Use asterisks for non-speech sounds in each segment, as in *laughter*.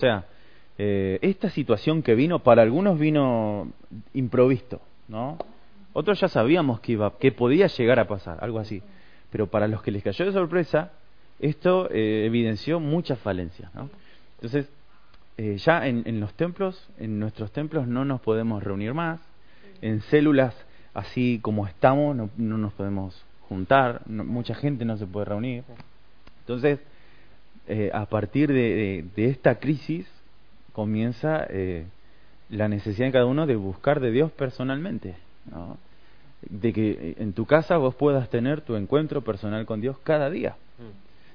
O sea, eh, esta situación que vino, para algunos vino improvisto, ¿no? Otros ya sabíamos que iba, que podía llegar a pasar, algo así. Pero para los que les cayó de sorpresa, esto eh, evidenció muchas falencias, ¿no? Entonces, eh, ya en, en, los templos, en nuestros templos no nos podemos reunir más, en células así como estamos no, no nos podemos juntar, mucha gente no se puede reunir. Entonces, eh, a partir de, de, de, esta crisis comienza eh, la necesidad de cada uno de buscar de Dios personalmente, ¿no? de que en tu casa vos puedas tener tu encuentro personal con Dios cada día.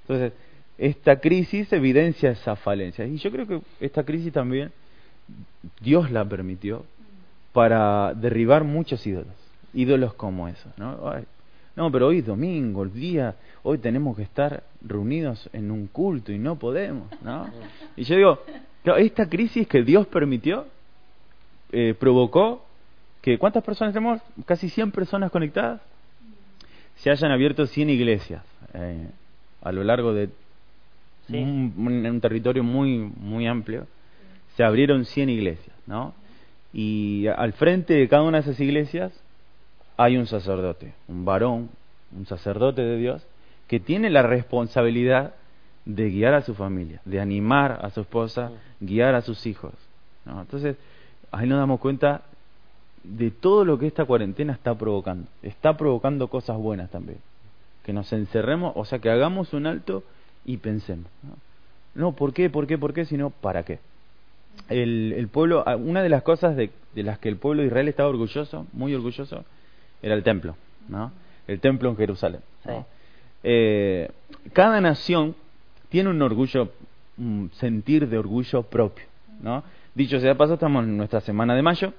Entonces, esta crisis evidencia esa falencia. Y yo creo que esta crisis también Dios la permitió para derribar muchos ídolos, ídolos como esos. ¿no? Ay, no, pero hoy es domingo, el día, hoy tenemos que estar reunidos en un culto y no podemos. ¿no? Y yo digo, esta crisis que Dios permitió eh, provocó que, ¿cuántas personas tenemos? Casi 100 personas conectadas. Se hayan abierto 100 iglesias eh, a lo largo de sí. un, un, territorio muy, muy amplio. Se abrieron 100 iglesias, ¿no? Y al frente de cada una de esas iglesias hay un sacerdote, un varón, un sacerdote de Dios, que tiene la responsabilidad de guiar a su familia, de animar a su esposa, guiar a sus hijos. Entonces, ahí nos damos cuenta de todo lo que esta cuarentena está provocando. Está provocando cosas buenas también. Que nos encerremos, o sea, que hagamos un alto y pensemos. No, no ¿por qué? ¿Por qué? ¿Por qué? Sino, ¿para qué? El, el pueblo, una de las cosas de, de las que el pueblo de Israel estaba orgulloso, muy orgulloso, era el templo, ¿no? El templo en Jerusalén. ¿no? Sí. Eh, cada nación tiene un orgullo, un sentir de orgullo propio, ¿no? Dicho sea paso, estamos en nuestra semana de mayo.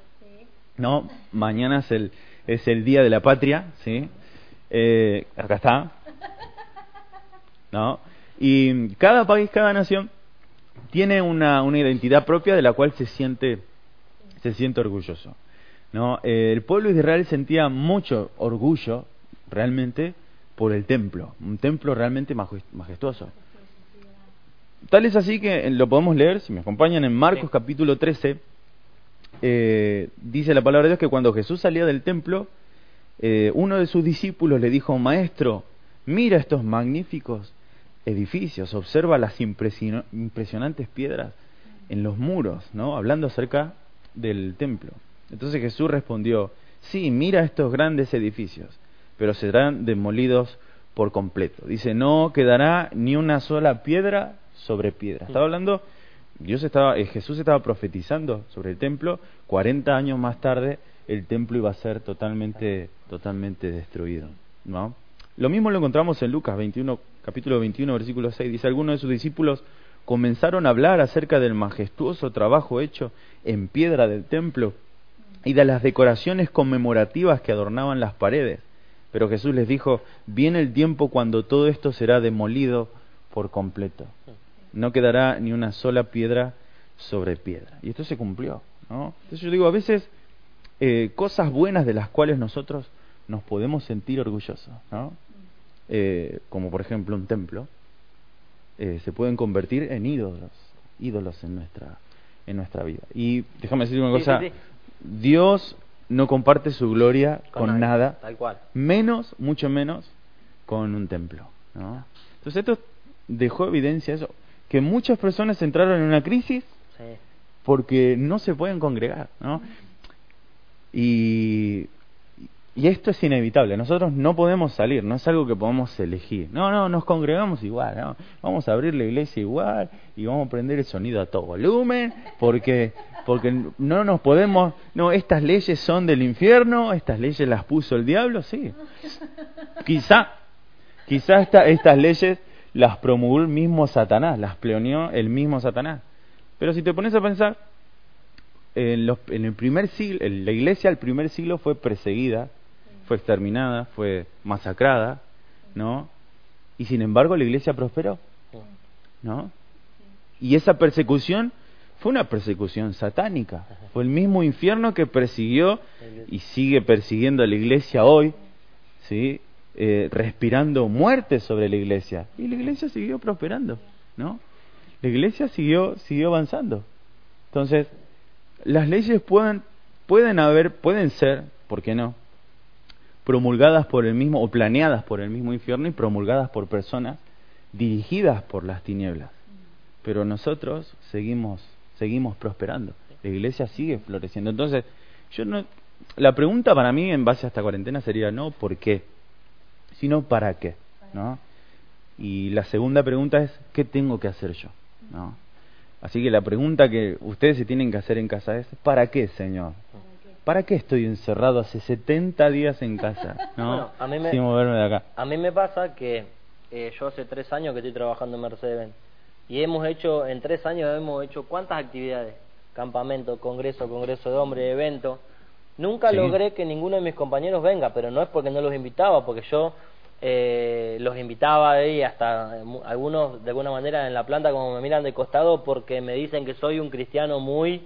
¿no? Mañana es el, es el Día de la Patria, ¿sí? Eh, acá está, ¿no? Y cada país, cada nación tiene una, una identidad propia de la cual se siente, se siente orgulloso. ¿No? Eh, el pueblo de Israel sentía mucho orgullo realmente por el templo, un templo realmente majestuoso. Tal es así que lo podemos leer, si me acompañan, en Marcos capítulo 13, eh, dice la palabra de Dios que cuando Jesús salía del templo, eh, uno de sus discípulos le dijo, Maestro, mira estos magníficos edificios, observa las impresionantes piedras en los muros, ¿no? Hablando acerca del templo. Entonces Jesús respondió, sí, mira estos grandes edificios, pero serán demolidos por completo. Dice, no quedará ni una sola piedra sobre piedra. Estaba hablando, Dios estaba, eh, Jesús estaba profetizando sobre el templo, 40 años más tarde el templo iba a ser totalmente, totalmente destruido, ¿no? Lo mismo lo encontramos en Lucas 21, capítulo 21, versículo 6. Dice, algunos de sus discípulos comenzaron a hablar acerca del majestuoso trabajo hecho en piedra del templo y de las decoraciones conmemorativas que adornaban las paredes. Pero Jesús les dijo, viene el tiempo cuando todo esto será demolido por completo. No quedará ni una sola piedra sobre piedra. Y esto se cumplió. ¿no? Entonces yo digo, a veces eh, cosas buenas de las cuales nosotros nos podemos sentir orgullosos, ¿no? eh, como por ejemplo un templo, eh, se pueden convertir en ídolos, ídolos en nuestra, en nuestra vida. Y déjame decir una cosa, sí, sí, sí. Dios no comparte su gloria con, con nada, tal cual. menos, mucho menos, con un templo. ¿no? Entonces esto dejó evidencia eso, que muchas personas entraron en una crisis porque no se pueden congregar, ¿no? Y y esto es inevitable, nosotros no podemos salir, no es algo que podamos elegir. No, no, nos congregamos igual, ¿no? vamos a abrir la iglesia igual y vamos a prender el sonido a todo volumen porque porque no nos podemos, no, estas leyes son del infierno, estas leyes las puso el diablo, sí. Quizá, quizá esta, estas leyes las promulgó el mismo Satanás, las pleoneó el mismo Satanás. Pero si te pones a pensar, en, los, en el primer siglo, la iglesia del primer siglo fue perseguida fue exterminada, fue masacrada, ¿no? Y sin embargo la iglesia prosperó, ¿no? Y esa persecución fue una persecución satánica, fue el mismo infierno que persiguió y sigue persiguiendo a la iglesia hoy, ¿sí? Eh, respirando muerte sobre la iglesia. Y la iglesia siguió prosperando, ¿no? la iglesia siguió, siguió avanzando. Entonces, las leyes pueden, pueden haber, pueden ser, ¿por qué no? Promulgadas por el mismo o planeadas por el mismo infierno y promulgadas por personas dirigidas por las tinieblas. Pero nosotros seguimos seguimos prosperando. La iglesia sigue floreciendo. Entonces, yo no la pregunta para mí en base a esta cuarentena sería no por qué, sino para qué, ¿no? Y la segunda pregunta es ¿qué tengo que hacer yo? ¿No? Así que la pregunta que ustedes se tienen que hacer en casa es ¿para qué, Señor? ¿Para qué estoy encerrado hace 70 días en casa? *laughs* ¿no? a mí me, Sin moverme de acá. A mí me pasa que eh, yo hace tres años que estoy trabajando en Mercedes-Benz y hemos hecho, en tres años hemos hecho cuántas actividades, campamento, congreso, congreso de hombres, evento. Nunca logré que ninguno de mis compañeros venga, pero no es porque no los invitaba, porque yo eh, los invitaba ahí hasta algunos de alguna manera en la planta como me miran de costado porque me dicen que soy un cristiano muy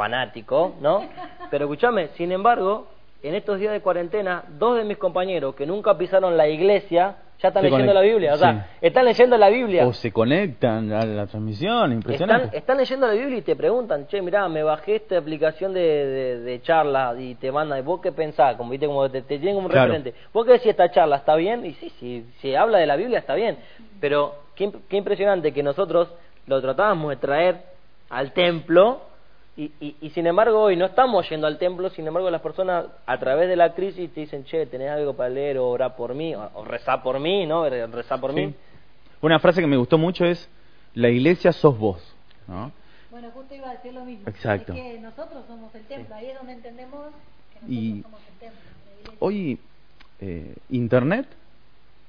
fanático, ¿no? Pero escúchame, sin embargo, en estos días de cuarentena, dos de mis compañeros que nunca pisaron la iglesia ya están leyendo la Biblia. O sea, están leyendo la Biblia. O se conectan a la transmisión, impresionante. Están, leyendo la Biblia y te preguntan, che, mirá, me bajé esta aplicación de, de, charla y te mandan, ¿vos qué pensás? Como, ¿viste? como te, tienen como un referente. ¿Vos qué decís esta charla? ¿Está bien? Y sí, si sí, habla de la Biblia está bien. Pero qué, qué impresionante que nosotros lo tratábamos de traer al templo y, y, sin embargo hoy no estamos yendo al templo, sin embargo las personas a través de la crisis te dicen, che, tenés algo para leer o orar por mí, o, rezar por mí, ¿no? Rezar por mí. Una frase que me gustó mucho es, la iglesia sos vos, ¿no? Bueno, justo iba a decir lo mismo. Exacto. que nosotros somos el templo, ahí es donde entendemos que nosotros somos el templo. Hoy, eh, Internet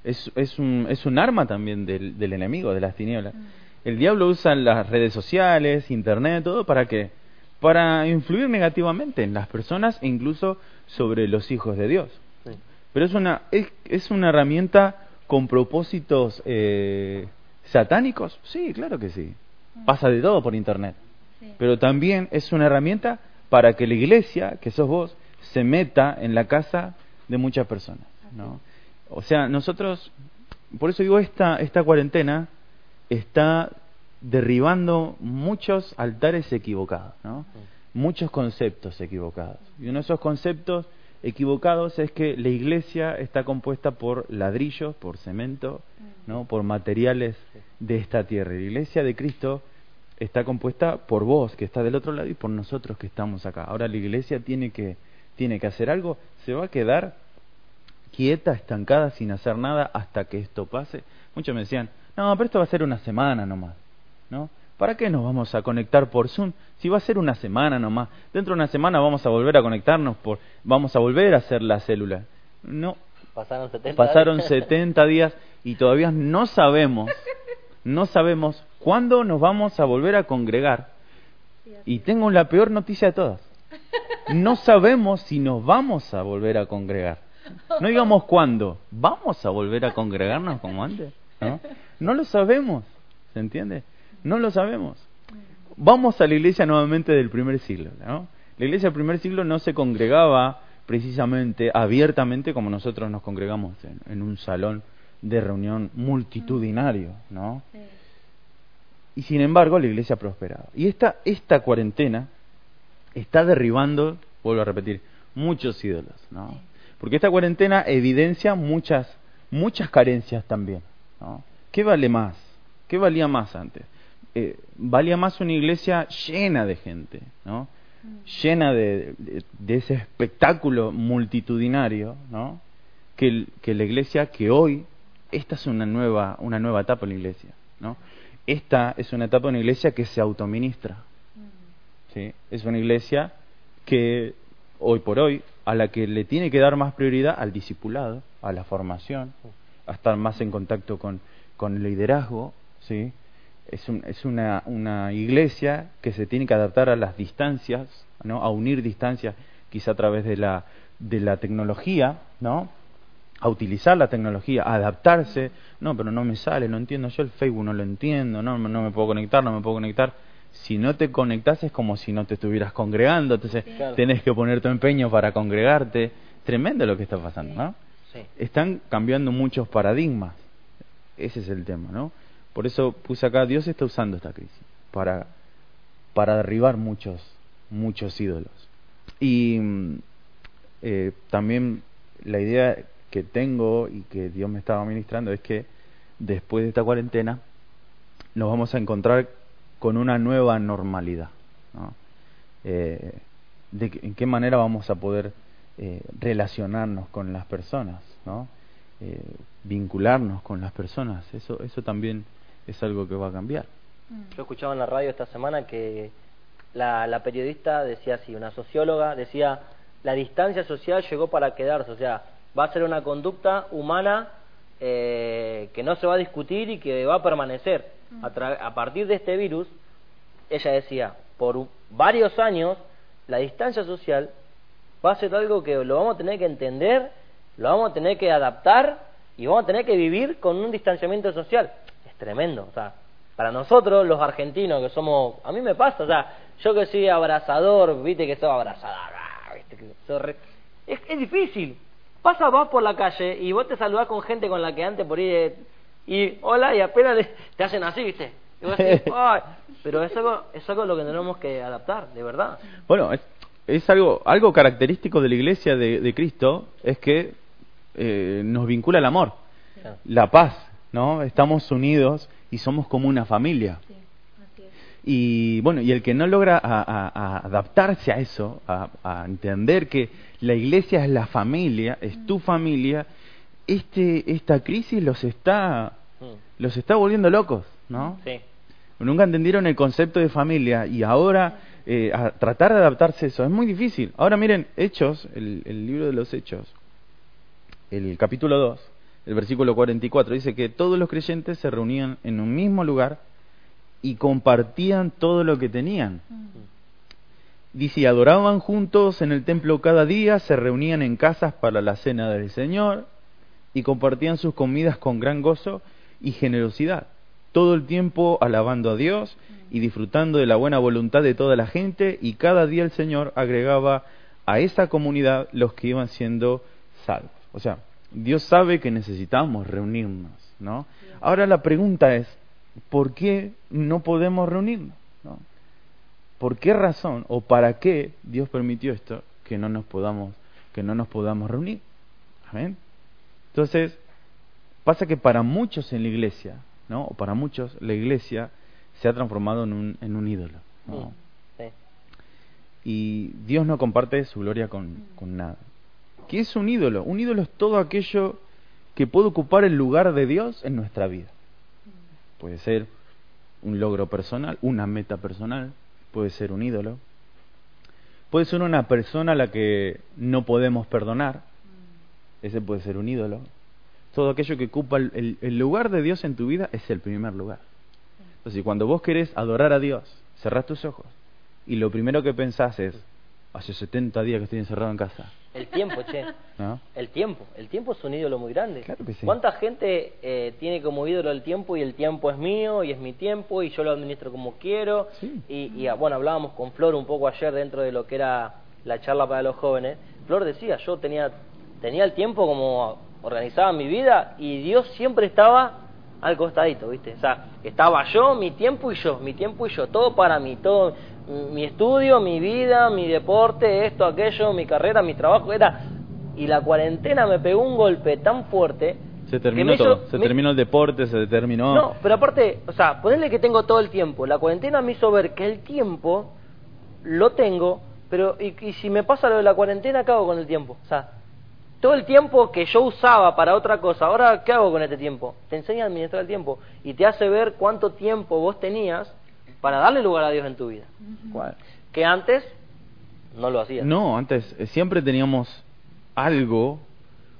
es, es, un, es un arma también del, del enemigo, de las tinieblas. Mm. El diablo usa las redes sociales, Internet, todo para que para influir negativamente en las personas e incluso sobre los hijos de Dios. Pero es una, es, una herramienta con propósitos eh, satánicos. Sí, claro que sí. Mm. Pasa de todo por Internet. Pero también es una herramienta para que la iglesia, que sos vos, se meta en la casa de muchas personas. ¿no? O sea, nosotros, por eso digo, esta, esta cuarentena está derribando muchos altares equivocados, ¿no? muchos conceptos equivocados. Y uno de esos conceptos equivocados es que la iglesia está compuesta por ladrillos, por cemento, ¿no? por materiales de esta tierra. La iglesia de Cristo está compuesta por vos, que está del otro lado, y por nosotros que estamos acá. Ahora la iglesia tiene que, tiene que hacer algo, se va a quedar quieta, estancada, sin hacer nada hasta que esto pase. Muchos me decían, no, pero esto va a ser una semana nomás. ¿No? ¿Para qué nos vamos a conectar por Zoom? Si va a ser una semana nomás. Dentro de una semana vamos a volver a conectarnos, por, vamos a volver a hacer la célula. No. Pasaron 70 Pasaron días. 70 días y todavía no sabemos, no sabemos cuándo nos vamos a volver a congregar. Y tengo la peor noticia de todas. No sabemos si nos vamos a volver a congregar. No digamos cuándo. ¿Vamos a volver a congregarnos como antes? ¿No? No lo sabemos. ¿Se entiende? No lo sabemos. Vamos a la iglesia nuevamente del primer siglo. ¿no? La iglesia del primer siglo no se congregaba precisamente abiertamente como nosotros nos congregamos en, un salón de reunión multitudinario, ¿no? Y sin embargo la iglesia ha prosperado. Y esta, esta cuarentena está derribando, vuelvo a repetir, muchos ídolos, ¿no? Porque esta cuarentena evidencia muchas, muchas carencias también, ¿no? ¿Qué vale más? ¿Qué valía más antes? Eh, valía más una iglesia llena de gente, ¿no? llena de, ese espectáculo multitudinario, ¿no? Que, la iglesia que hoy, esta es una nueva, una nueva etapa en la iglesia, ¿no? Esta es una etapa en la iglesia que se autoministra, ¿sí? Es una iglesia que hoy por hoy, a la que le tiene que dar más prioridad al discipulado, a la formación, a estar más en contacto con, con el liderazgo, ¿sí? Es, un, es una, una, iglesia que se tiene que adaptar a las distancias, ¿no? a unir distancias, quizá a través de la, de la tecnología, ¿no? a utilizar la tecnología, a adaptarse, no, pero no me sale, no entiendo, yo el Facebook no lo entiendo, no, no me puedo conectar, no me puedo conectar. Si no te conectas es como si no te estuvieras congregando, entonces tenés que poner tu empeño para congregarte. Tremendo lo que está pasando, ¿no? Están cambiando muchos paradigmas. Ese es el tema, ¿no? Por eso puse acá, Dios está usando esta crisis para, para derribar muchos, muchos ídolos. Y mm, eh, también la idea que tengo y que Dios me estaba ministrando es que después de esta cuarentena nos vamos a encontrar con una nueva normalidad. Eh, de en qué manera vamos a poder eh, relacionarnos con las personas, ¿no? Eh, vincularnos con las personas. Eso, eso también es algo que va a cambiar. Yo escuchaba en la radio esta semana que la, la periodista decía así, una socióloga decía, la distancia social llegó para quedarse, o sea, va a ser una conducta humana eh, que no se va a discutir y que va a permanecer. A, a partir de este virus, ella decía, por varios años, la distancia social va a ser algo que lo vamos a tener que entender, lo vamos a tener que adaptar y vamos a tener que vivir con un distanciamiento social. Tremendo, o sea, para nosotros los argentinos que somos, a mí me pasa, o sea, yo que soy abrazador, viste que soy abrazador, ah, viste que soy es, es difícil. Pasa vos por la calle y vos te saludás con gente con la que antes por ir eh, y hola y apenas te hacen así, viste. Y vos decís, *laughs* Ay, pero es algo, es algo lo que tenemos que adaptar, de verdad. Bueno, es, es algo, algo característico de la iglesia de, de Cristo, es que eh, nos vincula el amor, la paz, ¿no? Estamos unidos y somos como una familia. Sí, así es. Y bueno, y el que no logra a- a- a adaptarse a eso, a, a entender que la iglesia es la familia, es tu familia, este, esta crisis los está, Mm, los está volviendo locos, ¿no? Sí, Nunca entendieron el concepto de familia y ahora eh, a tratar de adaptarse a eso es muy difícil. Ahora miren, Hechos, el, el libro de los Hechos, el capítulo 2, el versículo 44, dice que todos los creyentes se reunían en un mismo lugar y compartían todo lo que tenían. Dice, y adoraban juntos en el templo cada día, se reunían en casas para la cena del Señor y compartían sus comidas con gran gozo y generosidad, todo el tiempo alabando a Dios y disfrutando de la buena voluntad de toda la gente y cada día el Señor agregaba a esa comunidad los que iban siendo salvos. O sea, Dios sabe que necesitamos reunirnos, ¿no? Ahora la pregunta es, ¿por qué no podemos reunirnos? ¿no? ¿Por qué razón o para qué Dios permitió esto que no nos podamos que no nos podamos reunir? Amén. Entonces, pasa que para muchos en la iglesia, ¿no? O para muchos la iglesia se ha transformado en un, en un ídolo. ¿no? Sí. Y Dios no comparte su gloria con, con nada. ¿Qué es un ídolo? Un ídolo es todo aquello que puede ocupar el lugar de Dios en nuestra vida. Puede ser un logro personal, una meta personal, puede ser un ídolo. Puede ser una persona a la que no podemos perdonar, ese puede ser un ídolo. Todo aquello que ocupa el, lugar de Dios en tu vida es el primer lugar. Entonces, cuando vos querés adorar a Dios, cerrás tus ojos y lo primero que pensás es, hace 70 días que estoy encerrado en casa. El tiempo, che. *laughs* ¿no? El tiempo, el tiempo es un ídolo muy grande. Claro que sí. ¿Cuánta gente eh, tiene como ídolo el tiempo y el tiempo es mío y es mi tiempo y yo lo administro como quiero? Sí. Y, y, ah, bueno, hablábamos con Flor un poco ayer dentro de lo que era la charla para los jóvenes. Flor decía, yo tenía, tenía el tiempo como organizaba mi vida y Dios siempre estaba al costadito, ¿viste? O sea, estaba yo, mi tiempo y yo, mi tiempo y yo, todo para mí, todo mi estudio, mi vida, mi deporte, esto, aquello, mi carrera, mi trabajo, era y la cuarentena me pegó un golpe tan fuerte Se terminó hizo- todo. Se me- terminó el deporte, se terminó. no, pero aparte, o sea, ponerle que tengo todo el tiempo. La cuarentena me hizo ver que el tiempo lo tengo, pero y, y si me pasa lo de la cuarentena, ¿qué hago con el tiempo? O sea, todo el tiempo que yo usaba para otra cosa, ahora, ¿qué hago con este tiempo? Te enseña a administrar el tiempo y te hace ver cuánto tiempo vos tenías para darle lugar a Dios en tu vida. ¿Cuál? Que antes no lo hacías. No, antes eh, siempre teníamos algo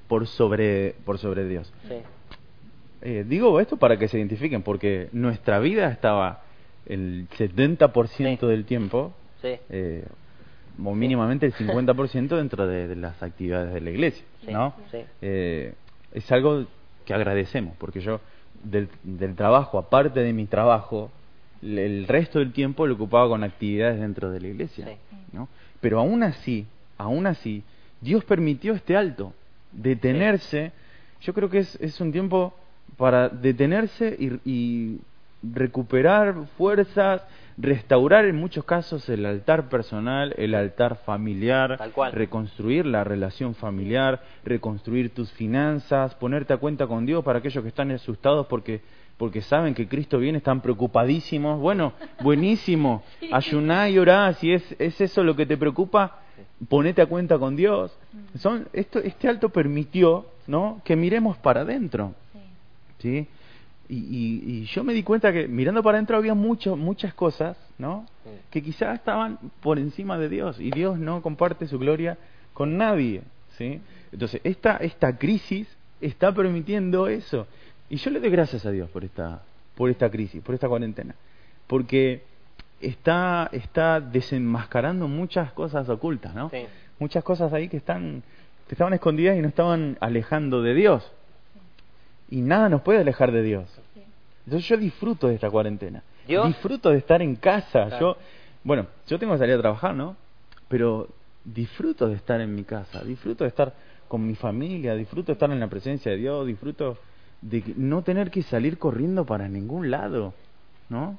por sobre, por sobre Dios. Sí. Eh, digo esto para que se identifiquen, porque nuestra vida estaba el 70% Sí. del tiempo, Sí. eh, o mínimamente el 50% dentro de, de las actividades de la iglesia, Sí, ¿no? sí. Eh, es algo que agradecemos, porque yo del, del trabajo, aparte de mi trabajo, el resto del tiempo lo ocupaba con actividades dentro de la iglesia, Sí. ¿no? Pero aún así, aún así, Dios permitió este alto, detenerse. Yo creo que es, es un tiempo para detenerse y, y recuperar fuerzas, restaurar en muchos casos el altar personal, el altar familiar, Tal cual. reconstruir la relación familiar, reconstruir tus finanzas, ponerte a cuenta con Dios para aquellos que están asustados porque porque saben que Cristo viene, están preocupadísimos. Bueno, *laughs* buenísimo. Ayuná y orá, si es, es eso lo que te preocupa, ponete a cuenta con Dios. Son, esto, este alto permitió ¿no? que miremos para adentro. Sí. Y, y, y yo me di cuenta que mirando para adentro había mucho, muchas cosas, ¿no? Que quizás estaban por encima de Dios y Dios no comparte su gloria con nadie, ¿sí? Entonces, esta, esta crisis está permitiendo eso. Y yo le doy gracias a Dios por esta, por esta crisis, por esta cuarentena. Porque está, está desenmascarando muchas cosas ocultas, ¿no? Sí. Muchas cosas ahí que están, que estaban escondidas y nos estaban alejando de Dios. Y nada nos puede alejar de Dios. Entonces yo disfruto de esta cuarentena. Dios- Disfruto de estar en casa. Claro. Yo, bueno, yo tengo que salir a trabajar, ¿no? Pero disfruto de estar en mi casa, disfruto de estar con mi familia, disfruto de estar en la presencia de Dios, disfruto de no tener que salir corriendo para ningún lado, ¿no?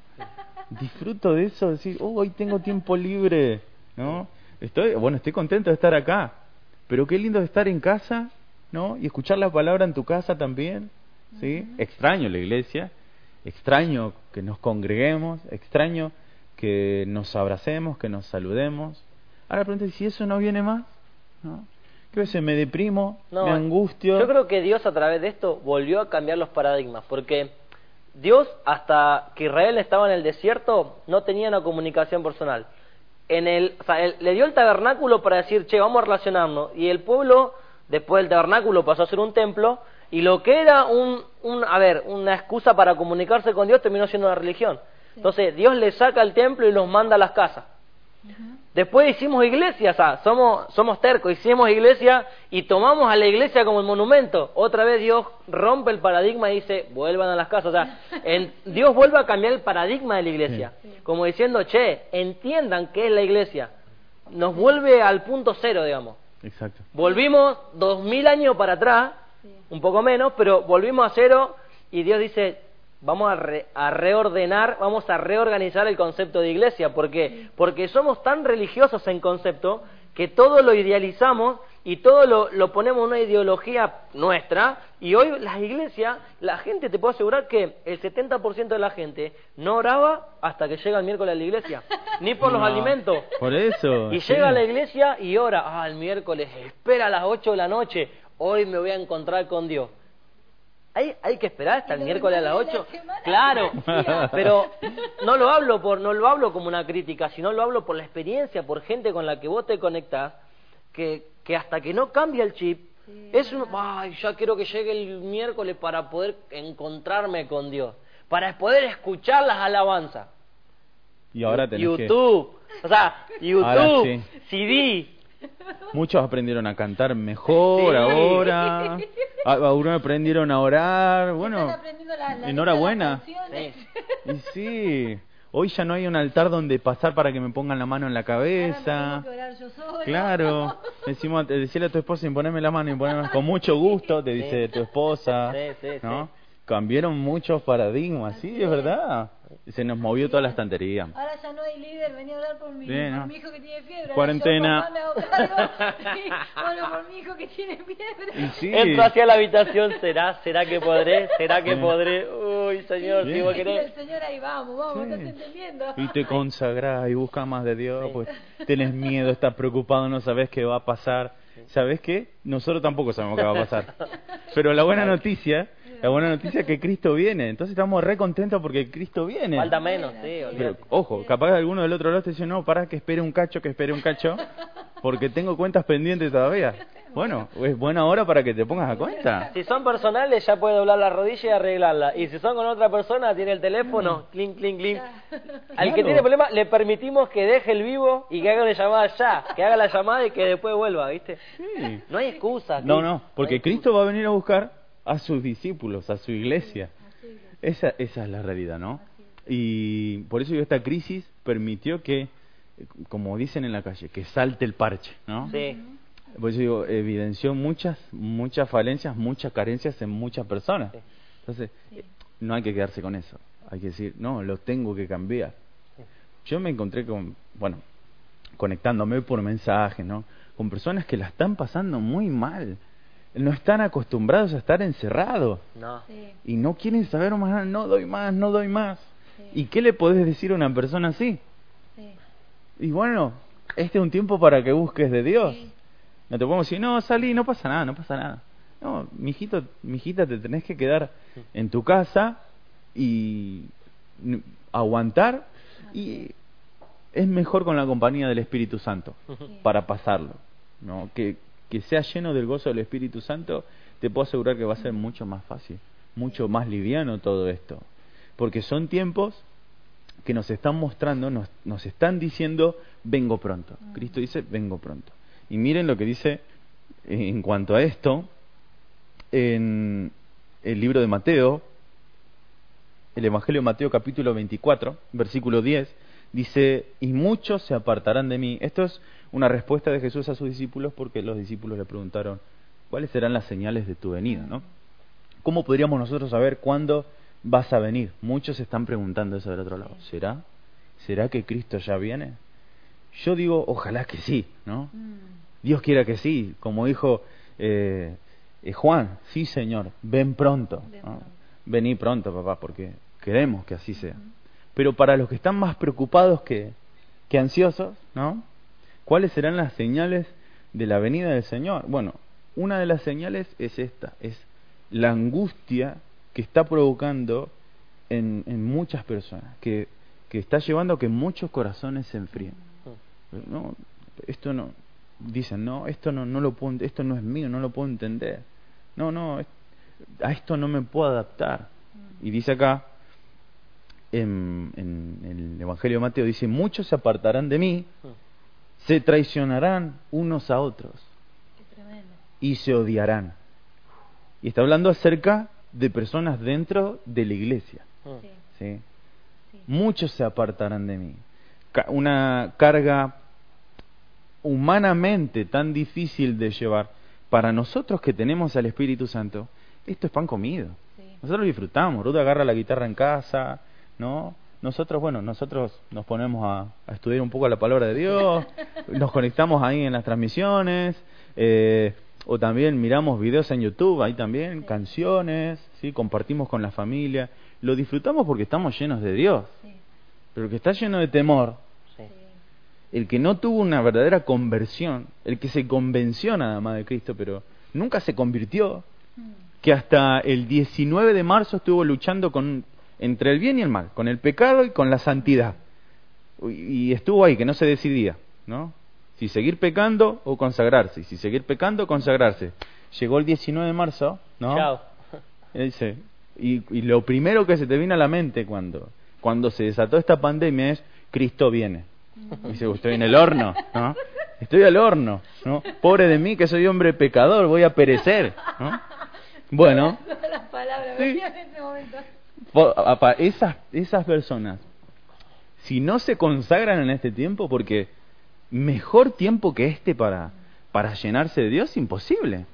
Disfruto de eso, decir, oh, hoy tengo tiempo libre, ¿no? Estoy, bueno, estoy contento de estar acá, pero qué lindo de estar en casa, ¿no? Y escuchar la palabra en tu casa también, ¿sí? Extraño la iglesia, extraño que nos congreguemos, extraño que nos abracemos, que nos saludemos. Ahora pregunto, ¿y si eso no viene más? ¿No? ¿Qué veces me deprimo, No, me angustio? Yo creo que Dios a través de esto volvió a cambiar los paradigmas, porque Dios hasta que Israel estaba en el desierto no tenía una comunicación personal. En el, o sea, él- le dio el tabernáculo para decir, che, vamos a relacionarnos, y el pueblo después del tabernáculo pasó a ser un templo y lo que era un, un a ver, una excusa para comunicarse con Dios terminó siendo una religión. Entonces Dios le saca el templo y los manda a las casas. Después hicimos iglesia, o sea, somos, somos tercos, hicimos iglesia y tomamos a la iglesia como el monumento. Otra vez Dios rompe el paradigma y dice, vuelvan a las casas. O sea, *laughs* en- Dios vuelve a cambiar el paradigma de la iglesia. Como diciendo, che, entiendan qué es la iglesia. Nos vuelve al punto cero, digamos. Exacto. Volvimos dos mil años para atrás, un poco menos, pero volvimos a cero y Dios dice, vamos a, re- a reordenar, vamos a reorganizar el concepto de iglesia. ¿Por qué? Porque somos tan religiosos en concepto que todo lo idealizamos y todo lo, lo ponemos en una ideología nuestra y hoy las iglesias, la gente, te puedo asegurar que el 70% de la gente no oraba hasta que llega el miércoles a la iglesia, ni por los alimentos. Por eso. Y sí. llega a la iglesia y ora, ah, el miércoles, espera a las 8 de la noche, hoy me voy a encontrar con Dios. ¿Hay, hay que esperar hasta el miércoles a las demás de la 8? semana Claro, *laughs* pero no lo hablo por no lo hablo como una crítica, sino lo hablo por la experiencia, por gente con la que vos te conectás, que, que hasta que no cambia el chip, Sí, es un, ay, ya quiero que llegue el miércoles para poder encontrarme con Dios, para poder escuchar las alabanzas. Y ahora tenés que... YouTube, o sea, YouTube, Ahora sí. CD, *laughs* Muchos aprendieron a cantar mejor Sí. ahora. *laughs* Algunos aprendieron a orar. Bueno, la- la enhorabuena. canciones. Y sí, hoy ya no hay un altar donde pasar para que me pongan la mano en la Ahora me cabeza. tengo que orar yo sola. Claro, *laughs* decimos, decirle a tu esposa imponerme la mano, con mucho gusto, te dice tu esposa, Sí, sí, ¿no? sí. Cambiaron muchos paradigmas, sí, es verdad. Se nos movió toda la estantería. Ahora ya no hay líder, venía a hablar por mi, Bien, por ¿no? mi hijo que tiene fiebre. Ahora Cuarentena. Yo, papá, me hago cargo. *laughs* Sí, bueno, por mi hijo que tiene fiebre. Sí, Entro hacia la habitación, ¿será? ¿Será que podré? ¿Será que podré? Uy, señor, si vos Y el querés. Señor ahí vamos, vamos, Sí. ¿estás entendiendo? y te consagrás y buscas más de Dios, Sí. pues tenés miedo, estás preocupado, no sabes qué va a pasar. ¿Sabes qué? Nosotros tampoco sabemos qué va a pasar. *laughs* Pero la buena noticia, la buena noticia es que Cristo viene. Entonces estamos re contentos porque Cristo viene. Falta menos, sí, Pero, ojo, capaz que alguno del otro lado te dice, no, para que espere un cacho, que espere un cacho, porque tengo cuentas pendientes todavía. Bueno, es buena hora para que te pongas a cuenta. Si son personales, ya puede doblar la rodilla y arreglarla. Y si son con otra persona, tiene el Mm. teléfono, clink, clink, clink. Al Claro. que tiene problema, le permitimos que deje el vivo y que haga una llamada ya. Que haga la llamada y que después vuelva, ¿viste? Sí. No hay excusa. No, no, porque Cristo va a venir a buscar a sus discípulos, a su iglesia. Esa, esa es la realidad, ¿no? Y por eso esta crisis permitió que, como dicen en la calle, que salte el parche, ¿no? Sí, Por eso digo, evidenció muchas, muchas falencias, muchas carencias en muchas personas. Entonces, no hay que quedarse con eso. Hay que decir, no, lo tengo que cambiar. Yo me encontré con, bueno, conectándome por mensajes, ¿no? Con personas que la están pasando muy mal. No están acostumbrados a estar encerrados. No. Sí, Y no quieren saber más, nada, no doy más, no doy más. sí, ¿Y qué le podés decir a una persona así? sí. Y bueno, este es un tiempo para que busques de Dios. Sí, No te podemos decir, no, salí, no pasa nada, no pasa nada. No, mijito, mijita, te tenés que quedar en tu casa y aguantar y es mejor con la compañía del Espíritu Santo sí. para pasarlo. ¿no? Que, que sea lleno del gozo del Espíritu Santo, te puedo asegurar que va a ser mucho más fácil, mucho más liviano todo esto. Porque son tiempos que nos están mostrando, nos, nos están diciendo, vengo pronto. Cristo dice, vengo pronto. Y miren lo que dice eh, en cuanto a esto en el libro de Mateo, el Evangelio de Mateo capítulo 24, versículo 10, dice, y muchos se apartarán de mí. Esto es una respuesta de Jesús a sus discípulos porque los discípulos le preguntaron, ¿cuáles serán las señales de tu venida? ¿no? ¿Cómo podríamos nosotros saber cuándo vas a venir? Muchos se están preguntando eso del otro lado. ¿Será? ¿Será que Cristo ya viene? Yo digo, ojalá que sí, ¿no? Mm, Dios quiera que sí, como dijo eh, eh, Juan, sí Señor, ven pronto. Ven ¿no? pronto. Vení pronto, papá, porque queremos que así sea. Pero para los que están más preocupados que, que ansiosos, ¿no? ¿Cuáles serán las señales de la venida del Señor? Bueno, una de las señales es esta, es la angustia que está provocando en, en muchas personas, que, que está llevando a que muchos corazones se enfríen. No, esto no, dicen, no, esto no, no lo puedo, esto no es mío, no lo puedo entender. No, no, a esto no me puedo adaptar. Y dice acá, en, en el Evangelio de Mateo, dice, muchos se apartarán de mí, se traicionarán unos a otros y se odiarán. Y está hablando acerca de personas dentro de la iglesia. Sí, ¿sí? sí. muchos se apartarán de mí. Una carga humanamente tan difícil de llevar. Para nosotros que tenemos al Espíritu Santo, esto es pan comido. Nosotros disfrutamos. Ruth agarra la guitarra en casa, ¿no? Nosotros, bueno, nosotros nos ponemos a, a estudiar un poco la palabra de Dios, *laughs* nos conectamos ahí en las transmisiones, eh, o también miramos videos en YouTube, ahí también, Sí. canciones, ¿sí? compartimos con la familia. Lo disfrutamos porque estamos llenos de Dios. Sí, Pero el que está lleno de temor, Sí. el que no tuvo una verdadera conversión, el que se convenció nada más de Cristo, pero nunca se convirtió, Mm, que hasta el 19 de marzo estuvo luchando con entre el bien y el mal, con el pecado y con la santidad. Y estuvo ahí, que no se decidía, ¿no? Si seguir pecando o consagrarse, y si seguir pecando o consagrarse. Llegó el 19 de marzo, ¿no? Chao. *laughs* Él dice, y, y lo primero que se te vino a la mente cuando, cuando se desató esta pandemia es, Cristo viene. Y *laughs* dice, estoy en el horno, ¿no? Estoy al horno, ¿no? Pobre de mí que soy hombre pecador, voy a perecer, ¿no? *laughs* Bueno, Sí. Esas, esas personas, si no se consagran en este tiempo, porque mejor tiempo que este para, para llenarse de Dios, imposible.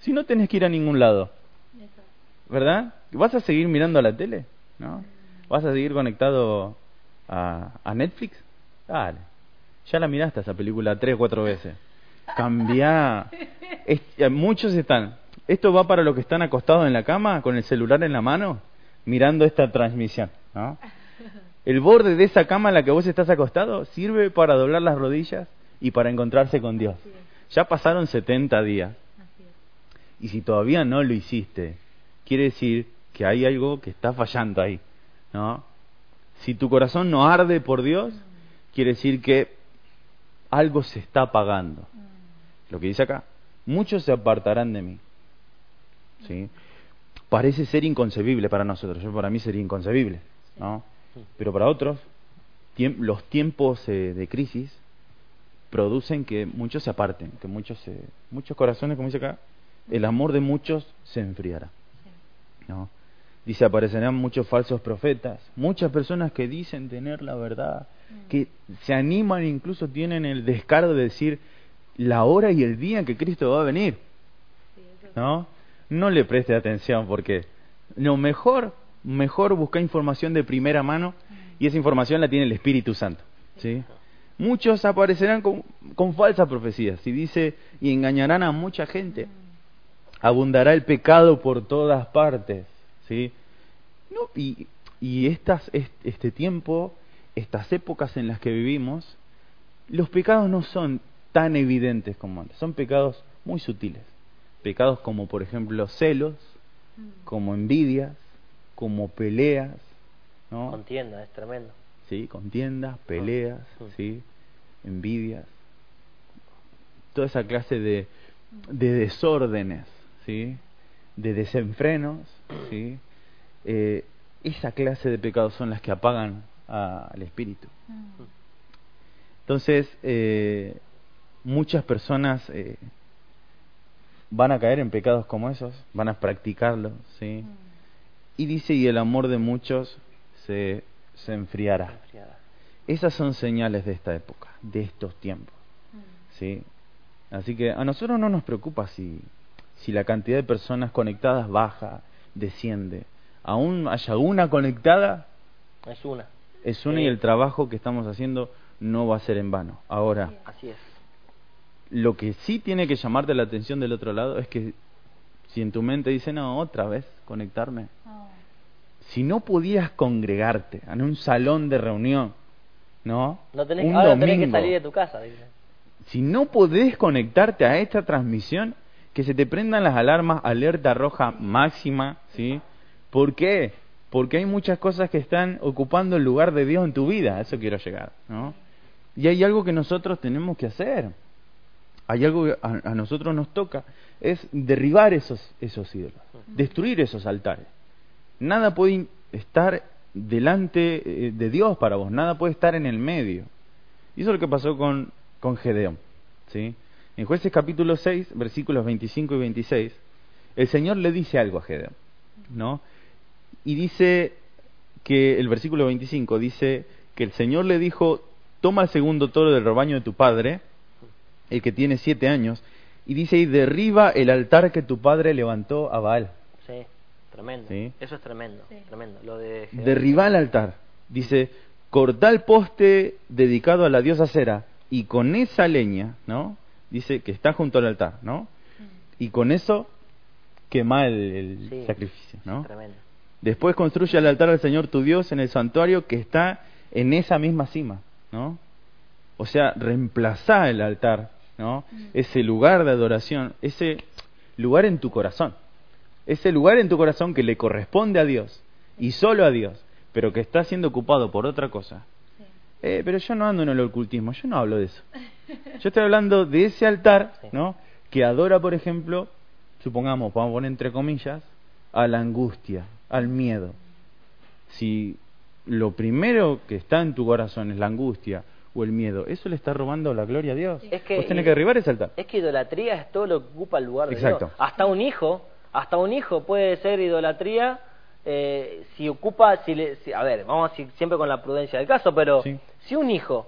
Si no tenés que ir a ningún lado. ¿verdad? ¿Vas a seguir mirando la tele? ¿No? ¿Vas a seguir conectado a, a Netflix? Dale. Ya la miraste esa película tres o cuatro veces. Cambia. Es- eh, muchos están. Esto va para los que están acostados en la cama con el celular en la mano mirando esta transmisión. ¿no? El borde de esa cama en la que vos estás acostado sirve para doblar las rodillas y para encontrarse con Dios. Ya pasaron 70 días. Y si todavía no lo hiciste, quiere decir que hay algo que está fallando ahí, ¿no? Si tu corazón no arde por Dios, quiere decir que algo se está apagando. Mm, Lo que dice acá, muchos se apartarán de mí. ¿Sí? Parece ser inconcebible para nosotros, yo para mí sería inconcebible, ¿no? Pero para otros, tiemp- los tiempos eh, de crisis producen que muchos se aparten, que muchos se, muchos corazones, como dice acá, el amor de muchos se enfriará. ¿no? Dice, aparecerán muchos falsos profetas, muchas personas que dicen tener la verdad, que se animan, incluso tienen el descaro de decir la hora y el día en que Cristo va a venir. ¿no? No le preste atención porque No, mejor, mejor buscar información de primera mano y esa información la tiene el Espíritu Santo. ¿sí? Muchos aparecerán con, con falsas profecías y dice, y engañarán a mucha gente. Abundará el pecado por todas partes. ¿sí? No, y y estas, este tiempo, estas épocas en las que vivimos, los pecados no son tan evidentes como antes, son pecados muy sutiles. Pecados como por ejemplo celos, como envidias, como peleas, ¿no? Contienda, es tremendo. Sí, contiendas, peleas, sí, envidias, toda esa clase de, de desórdenes, sí, de desenfrenos, sí. Eh, esa clase de pecados son las que apagan al espíritu. Entonces, eh, muchas personas eh, van a caer en pecados como esos, van a practicarlos, ¿sí? Y dice, y el amor de muchos se, se enfriará. Esas son señales de esta época, de estos tiempos, ¿sí? Así que a nosotros no nos preocupa si, si la cantidad de personas conectadas baja, desciende aún haya una conectada, es una. Es una y el trabajo que estamos haciendo no va a ser en vano. Ahora, así es. Lo que sí tiene que llamarte la atención del otro lado es que si en tu mente dice, no, otra vez conectarme. Si no podías congregarte en un salón de reunión, ¿no? no tenés, un ahora tenés que salir de tu casa. Si no podés conectarte a esta transmisión, que se te prendan las alarmas, alerta roja máxima, ¿sí? ¿Por qué? Porque hay muchas cosas que están ocupando el lugar de Dios en tu vida, a eso quiero llegar, ¿no? Y hay algo que nosotros tenemos que hacer. Hay algo que a, nosotros nos toca, es derribar esos, esos ídolos, destruir esos altares. Nada puede estar delante eh, de Dios para vos, nada puede estar en el medio. Y eso es lo que pasó con, con Gedeón. ¿sí? En jueces capítulo 6, versículos 25 y 26, el Señor le dice algo a Gedeón. ¿no? Y dice que el versículo 25 dice que el Señor le dijo, toma el segundo toro del rebaño de tu padre, el que tiene siete años, y dice, y derriba el altar que tu padre levantó a Baal. Sí, tremendo. Eso es tremendo, tremendo. Lo de derriba el altar. Dice, corta el poste dedicado a la diosa Cera, y con esa leña, ¿no? Dice que está junto al altar, ¿no? Mm. Y con eso quema el, el sacrificio, ¿no? Tremendo. Después construye el altar al Señor tu Dios en el santuario que está en esa misma cima, ¿no? O sea, reemplazar el altar, ¿no? Mm. Ese lugar de adoración, ese lugar en tu corazón. Ese lugar en tu corazón que le corresponde a Dios y solo a Dios, pero que está siendo ocupado por otra cosa. Eh, pero yo no ando en el ocultismo, yo no hablo de eso. Yo estoy hablando de ese altar, ¿no? Que adora, por ejemplo, supongamos, vamos a poner entre comillas, a la angustia, al miedo. Si lo primero que está en tu corazón es la angustia o el miedo, eso le está robando la gloria a Dios. Es que, Vos tenés que derribar ese altar. Es que idolatría es todo lo que ocupa el lugar de Exacto. Dios. Hasta un hijo, hasta un hijo puede ser idolatría eh, si ocupa, si, le, a ver, vamos a siempre con la prudencia del caso, pero si un hijo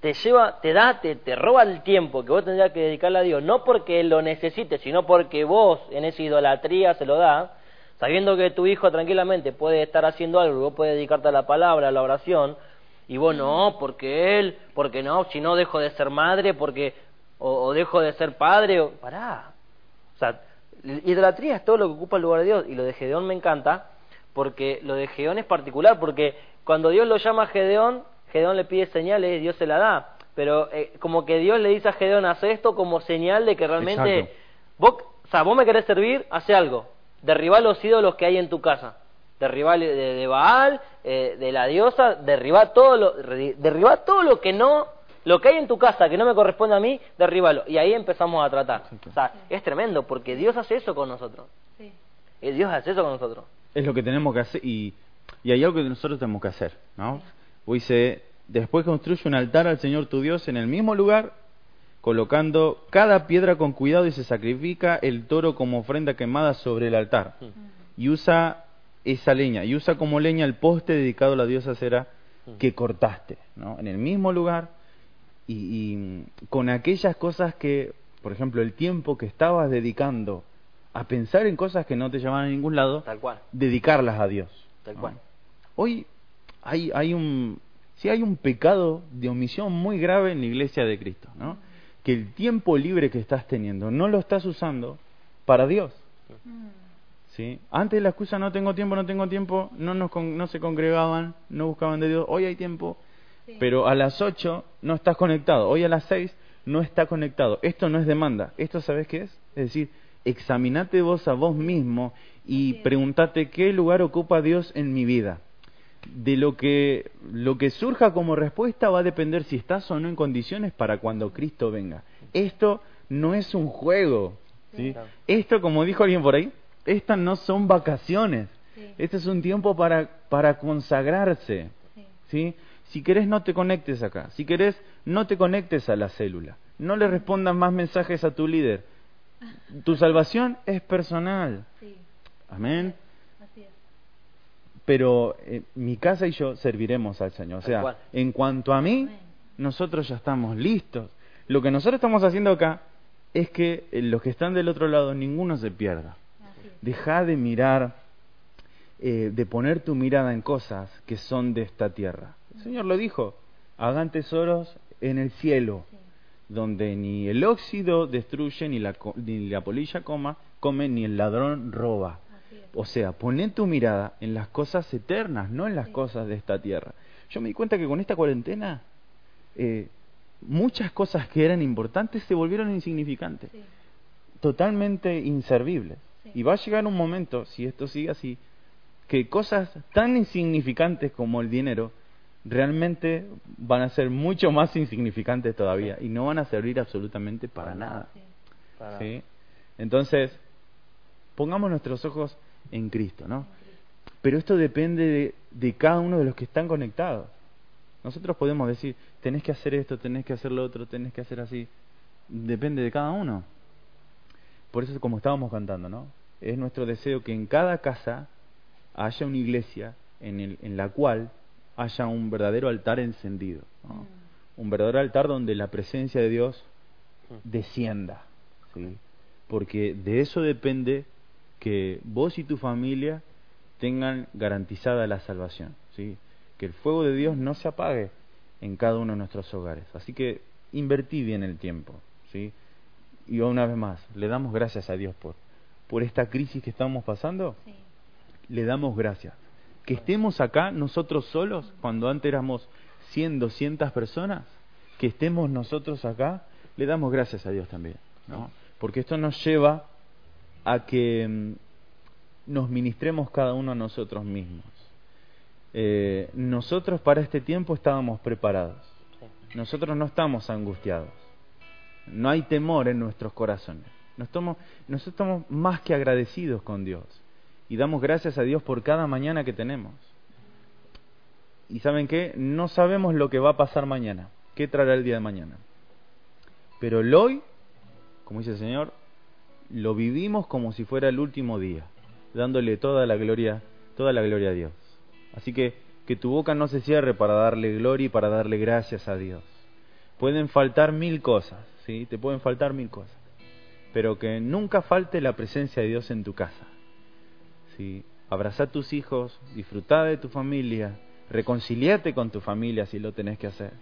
te lleva, te da, te, te roba el tiempo que vos tendrías que dedicarle a Dios, no porque él lo necesite, sino porque vos en esa idolatría se lo da, sabiendo que tu hijo tranquilamente puede estar haciendo algo, vos puedes dedicarte a la palabra, a la oración, y vos no, porque él, porque no, si no dejo de ser madre, porque, o, dejo de ser padre, o, pará. O sea, idolatría es todo lo que ocupa el lugar de Dios, y lo de Gedeón me encanta, porque lo de Gedeón es particular, porque cuando Dios lo llama a Gedeón, Gedeón le pide señales y Dios se la da. Pero eh, como que Dios le dice a Gedeón, hace esto como señal de que realmente... Vos, o sea, vos me querés servir, hace algo. Derriba los ídolos que hay en tu casa. Derriba de, de Baal, eh, de la diosa, derriba todo lo, derriba todo lo que no, lo que hay en tu casa que no me corresponde a mí, derribalo. Y ahí empezamos a tratar. O sea, es tremendo porque Dios hace eso con nosotros. Sí. Eh, Dios hace eso con nosotros. Es lo que tenemos que hacer y, y hay algo que nosotros tenemos que hacer, ¿no? dice, después construye un altar al Señor tu Dios en el mismo lugar, colocando cada piedra con cuidado y se sacrifica el toro como ofrenda quemada sobre el altar. Y usa esa leña, y usa como leña el poste dedicado a la diosa Cera que cortaste, ¿no? En el mismo lugar y, con aquellas cosas que, por ejemplo, el tiempo que estabas dedicando a pensar en cosas que no te llevan a ningún lado, Tal cual, dedicarlas a Dios. tal ¿no? cual. Hoy hay, hay un sí hay un pecado de omisión muy grave en la iglesia de Cristo, ¿no? Que el tiempo libre que estás teniendo no lo estás usando para Dios. ¿Sí? Antes la excusa no tengo tiempo, no tengo tiempo, no, nos con- no se congregaban, no buscaban de Dios. Hoy hay tiempo, sí. pero a las 8 no estás conectado. Hoy a las 6 no está conectado. Esto no es demanda. ¿Esto sabes qué es? Es decir, examinate vos a vos mismo y Así es. pregúntate qué lugar ocupa Dios en mi vida. De lo que, lo que surja como respuesta va a depender si estás o no en condiciones para cuando Cristo venga. Esto no es un juego. ¿sí? Esto, como dijo alguien por ahí, estas no son vacaciones. Sí. Este es un tiempo para, para consagrarse. Sí. ¿sí? Si querés, no te conectes acá. Si querés, no te conectes a la célula. No le respondas más mensajes a tu líder. Tu *laughs* salvación es personal. Sí. Amén. Así es. Pero eh, mi casa y yo serviremos al Señor. O sea, en cuanto a mí, Amén. nosotros ya estamos listos. Lo que nosotros estamos haciendo acá es que eh, los que están del otro lado, ninguno se pierda. Deja de mirar, eh, de poner tu mirada en cosas que son de esta tierra. El Señor lo dijo, hagan tesoros en el cielo, donde ni el óxido destruye, ni la, ni la polilla coma, come, ni el ladrón roba. O sea, poné tu mirada en las cosas eternas, no en las Sí. cosas de esta tierra. Yo me di cuenta que con esta cuarentena, eh, muchas cosas que eran importantes se volvieron insignificantes Sí. totalmente inservibles. Sí. Y va a llegar un momento, si esto sigue así, que cosas tan insignificantes como el dinero realmente van a ser mucho más insignificantes todavía y no van a servir absolutamente para nada. Sí. Para- ¿sí? Entonces, pongamos nuestros ojos en Cristo, ¿no? Pero esto depende de, de cada uno de los que están conectados. Nosotros podemos decir, tenés que hacer esto, tenés que hacer lo otro, tenés que hacer así. Depende de cada uno. Por eso, como estábamos cantando, ¿no? Es nuestro deseo que en cada casa haya una iglesia en, el- en la cual haya un verdadero altar encendido. ¿no? Mm. Un verdadero altar donde la presencia de Dios Mm. descienda. ¿sí? Porque de eso depende que vos y tu familia tengan garantizada la salvación. ¿sí? Que el fuego de Dios no se apague en cada uno de nuestros hogares. Así que invertí bien el tiempo. ¿sí? Y una vez más, le damos gracias a Dios por, por esta crisis que estamos pasando. Sí. Le damos gracias. Que estemos acá nosotros solos, cuando antes éramos 100, 200 personas, que estemos nosotros acá, le damos gracias a Dios también. ¿no? Porque esto nos lleva a que mm, nos ministremos cada uno a nosotros mismos. Eh, nosotros para este tiempo estábamos preparados. Nosotros no estamos angustiados. No hay temor en nuestros corazones. Nos nosotros estamos más que agradecidos con Dios. Y damos gracias a Dios por cada mañana que tenemos. Y saben qué? No sabemos lo que va a pasar mañana. ¿Qué traerá el día de mañana? Pero el hoy, como dice el Señor, lo vivimos como si fuera el último día, dándole toda la gloria, toda la gloria a Dios. Así que que tu boca no se cierre para darle gloria y para darle gracias a Dios. Pueden faltar mil cosas, ¿sí? Te pueden faltar mil cosas. Pero que nunca falte la presencia de Dios en tu casa. ¿sí? Abrazá a tus hijos, disfrutá de tu familia, reconciliate con tu familia si lo tenés que hacer.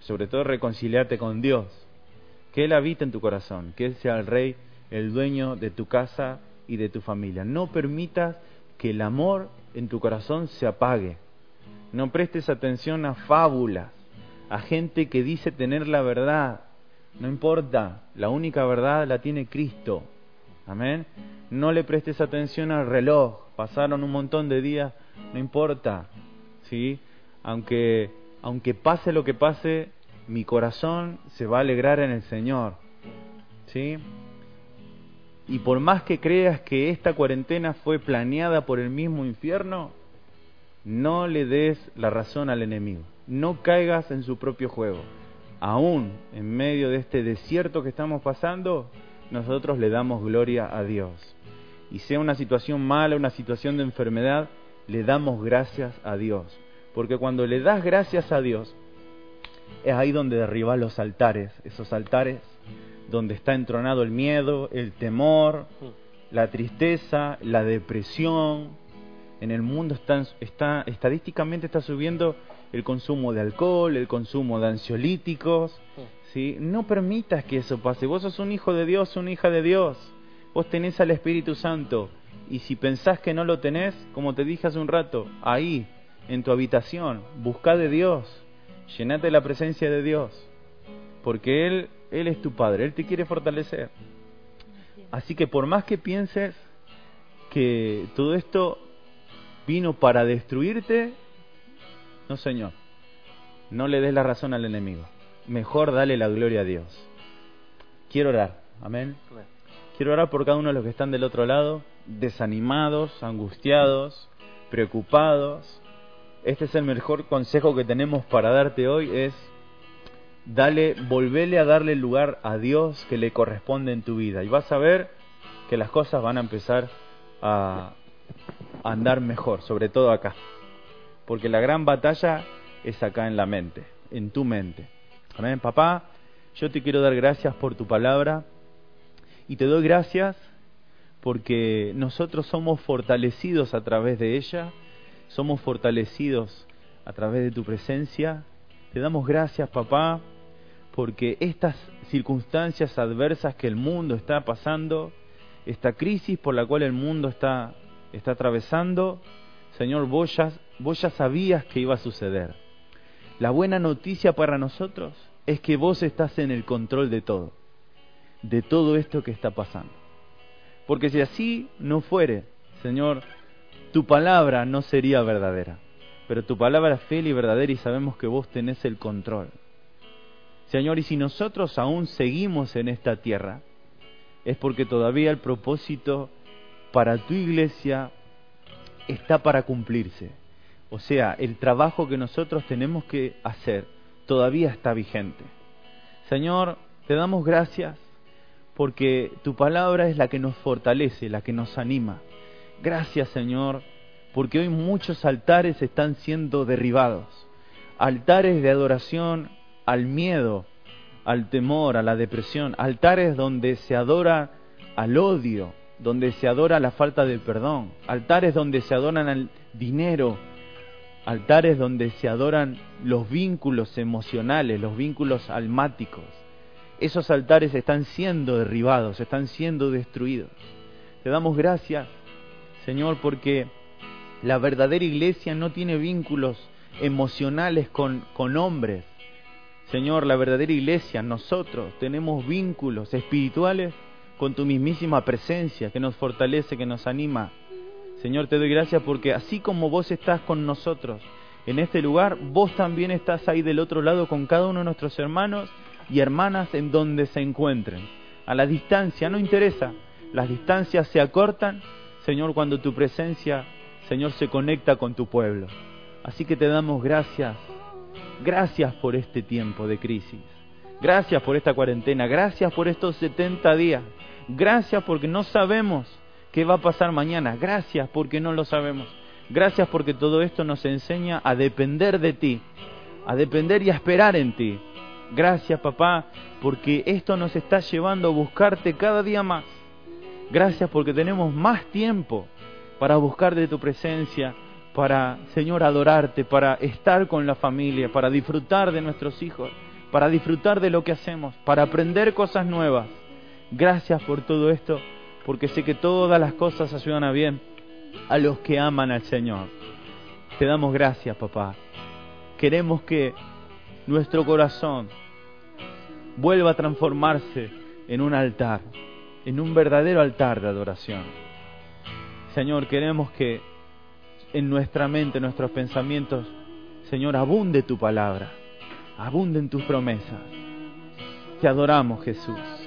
Sobre todo reconciliate con Dios. Que Él habite en tu corazón, que Él sea el rey, el dueño de tu casa y de tu familia. No permitas que el amor en tu corazón se apague. No prestes atención a fábulas, a gente que dice tener la verdad. No importa, la única verdad la tiene Cristo. Amén. No le prestes atención al reloj. Pasaron un montón de días, no importa. ¿Sí? Aunque aunque pase lo que pase, mi corazón se va a alegrar en el Señor. ¿Sí? Y por más que creas que esta cuarentena fue planeada por el mismo infierno, no le des la razón al enemigo. No caigas en su propio juego. Aún en medio de este desierto que estamos pasando, nosotros le damos gloria a Dios. Y sea una situación mala, una situación de enfermedad, le damos gracias a Dios. Porque cuando le das gracias a Dios, es ahí donde derribas los altares, esos altares donde está entronado el miedo, el temor, la tristeza, la depresión. En el mundo está, está, estadísticamente está subiendo el consumo de alcohol, el consumo de ansiolíticos. ¿sí? No permitas que eso pase. Vos sos un hijo de Dios, una hija de Dios. Vos tenés al Espíritu Santo. Y si pensás que no lo tenés, como te dije hace un rato, ahí, en tu habitación, busca de Dios, llenate la presencia de Dios, porque Él, Él es tu Padre, Él te quiere fortalecer. Así que por más que pienses que todo esto vino para destruirte, no Señor, no le des la razón al enemigo, mejor dale la gloria a Dios. Quiero orar, amén. Quiero orar por cada uno de los que están del otro lado, desanimados, angustiados, preocupados. Este es el mejor consejo que tenemos para darte hoy, es dale, volvele a darle lugar a Dios que le corresponde en tu vida y vas a ver que las cosas van a empezar a andar mejor, sobre todo acá. Porque la gran batalla es acá en la mente, en tu mente. Amén, papá, yo te quiero dar gracias por tu palabra y te doy gracias porque nosotros somos fortalecidos a través de ella, somos fortalecidos a través de tu presencia. Te damos gracias, papá, porque estas circunstancias adversas que el mundo está pasando, esta crisis por la cual el mundo está, está atravesando, Señor, vos ya, vos ya sabías que iba a suceder. La buena noticia para nosotros es que vos estás en el control de todo, de todo esto que está pasando. Porque si así no fuere, Señor, tu palabra no sería verdadera. Pero tu palabra es fiel y verdadera y sabemos que vos tenés el control. Señor, y si nosotros aún seguimos en esta tierra, es porque todavía el propósito para tu iglesia está para cumplirse. O sea, el trabajo que nosotros tenemos que hacer todavía está vigente. Señor, te damos gracias porque tu palabra es la que nos fortalece, la que nos anima. Gracias, Señor, porque hoy muchos altares están siendo derribados. Altares de adoración al miedo, al temor, a la depresión, altares donde se adora al odio, donde se adora la falta de perdón, altares donde se adoran al dinero, altares donde se adoran los vínculos emocionales, los vínculos almáticos. Esos altares están siendo derribados, están siendo destruidos. Te damos gracias, Señor, porque la verdadera iglesia no tiene vínculos emocionales con, con hombres, Señor, la verdadera iglesia, nosotros tenemos vínculos espirituales con tu mismísima presencia que nos fortalece, que nos anima. Señor, te doy gracias porque así como vos estás con nosotros en este lugar, vos también estás ahí del otro lado con cada uno de nuestros hermanos y hermanas en donde se encuentren. A la distancia, no interesa, las distancias se acortan, Señor, cuando tu presencia, Señor, se conecta con tu pueblo. Así que te damos gracias Gracias por este tiempo de crisis. Gracias por esta cuarentena. Gracias por estos 70 días. Gracias porque no sabemos qué va a pasar mañana. Gracias porque no lo sabemos. Gracias porque todo esto nos enseña a depender de ti, a depender y a esperar en ti. Gracias papá porque esto nos está llevando a buscarte cada día más. Gracias porque tenemos más tiempo para buscar de tu presencia, para, Señor, adorarte, para estar con la familia, para disfrutar de nuestros hijos, para disfrutar de lo que hacemos, para aprender cosas nuevas. Gracias por todo esto, porque sé que todas las cosas ayudan a bien a los que aman al Señor. Te damos gracias, papá. Queremos que nuestro corazón vuelva a transformarse en un altar, en un verdadero altar de adoración. Señor, queremos que en nuestra mente, en nuestros pensamientos, Señor, abunde tu palabra, abunden tus promesas. Te adoramos, Jesús.